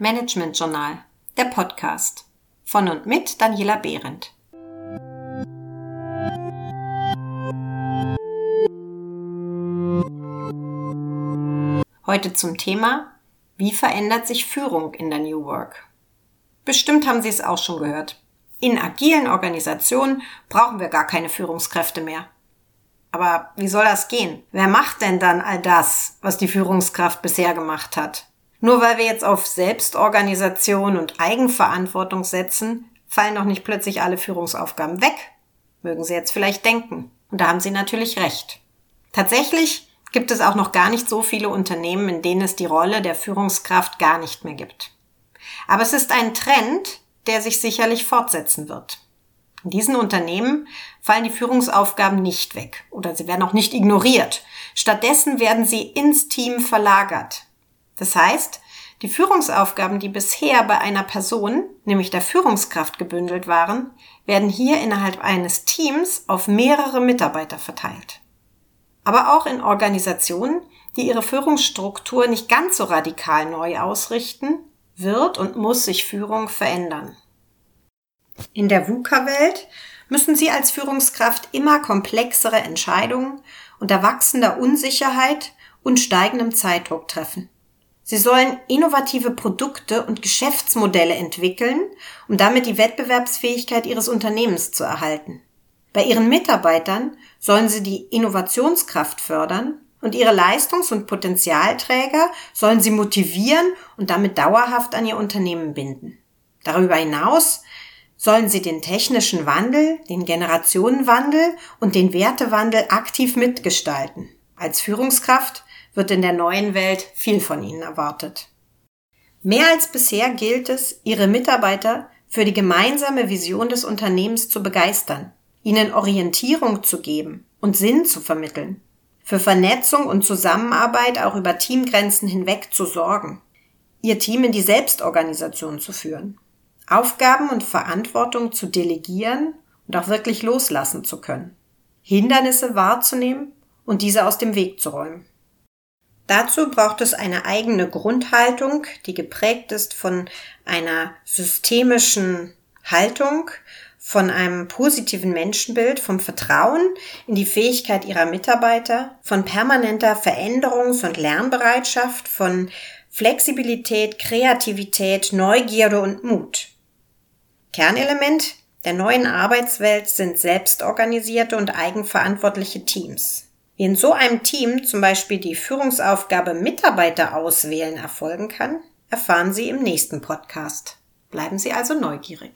Management Journal, der Podcast von und mit Daniela Behrendt. Heute zum Thema, wie verändert sich Führung in der New Work? Bestimmt haben Sie es auch schon gehört. In agilen Organisationen brauchen wir gar keine Führungskräfte mehr. Aber wie soll das gehen? Wer macht denn dann all das, was die Führungskraft bisher gemacht hat? Nur weil wir jetzt auf Selbstorganisation und Eigenverantwortung setzen, fallen doch nicht plötzlich alle Führungsaufgaben weg. Mögen Sie jetzt vielleicht denken. Und da haben Sie natürlich recht. Tatsächlich gibt es auch noch gar nicht so viele Unternehmen, in denen es die Rolle der Führungskraft gar nicht mehr gibt. Aber es ist ein Trend, der sich sicherlich fortsetzen wird. In diesen Unternehmen fallen die Führungsaufgaben nicht weg oder sie werden auch nicht ignoriert. Stattdessen werden sie ins Team verlagert. Das heißt, die Führungsaufgaben, die bisher bei einer Person, nämlich der Führungskraft gebündelt waren, werden hier innerhalb eines Teams auf mehrere Mitarbeiter verteilt. Aber auch in Organisationen, die ihre Führungsstruktur nicht ganz so radikal neu ausrichten, wird und muss sich Führung verändern. In der VUCA-Welt müssen Sie als Führungskraft immer komplexere Entscheidungen unter wachsender Unsicherheit und steigendem Zeitdruck treffen. Sie sollen innovative Produkte und Geschäftsmodelle entwickeln, um damit die Wettbewerbsfähigkeit Ihres Unternehmens zu erhalten. Bei Ihren Mitarbeitern sollen Sie die Innovationskraft fördern und Ihre Leistungs- und Potenzialträger sollen Sie motivieren und damit dauerhaft an Ihr Unternehmen binden. Darüber hinaus sollen sie den technischen Wandel, den Generationenwandel und den Wertewandel aktiv mitgestalten. Als Führungskraft wird in der neuen Welt viel von ihnen erwartet. Mehr als bisher gilt es, ihre Mitarbeiter für die gemeinsame Vision des Unternehmens zu begeistern, ihnen Orientierung zu geben und Sinn zu vermitteln, für Vernetzung und Zusammenarbeit auch über Teamgrenzen hinweg zu sorgen, ihr Team in die Selbstorganisation zu führen. Aufgaben und Verantwortung zu delegieren und auch wirklich loslassen zu können. Hindernisse wahrzunehmen und diese aus dem Weg zu räumen. Dazu braucht es eine eigene Grundhaltung, die geprägt ist von einer systemischen Haltung, von einem positiven Menschenbild, vom Vertrauen in die Fähigkeit ihrer Mitarbeiter, von permanenter Veränderungs- und Lernbereitschaft, von Flexibilität, Kreativität, Neugierde und Mut. Kernelement der neuen Arbeitswelt sind selbstorganisierte und eigenverantwortliche Teams. Wie in so einem Team zum Beispiel die Führungsaufgabe Mitarbeiter auswählen erfolgen kann, erfahren Sie im nächsten Podcast. Bleiben Sie also neugierig.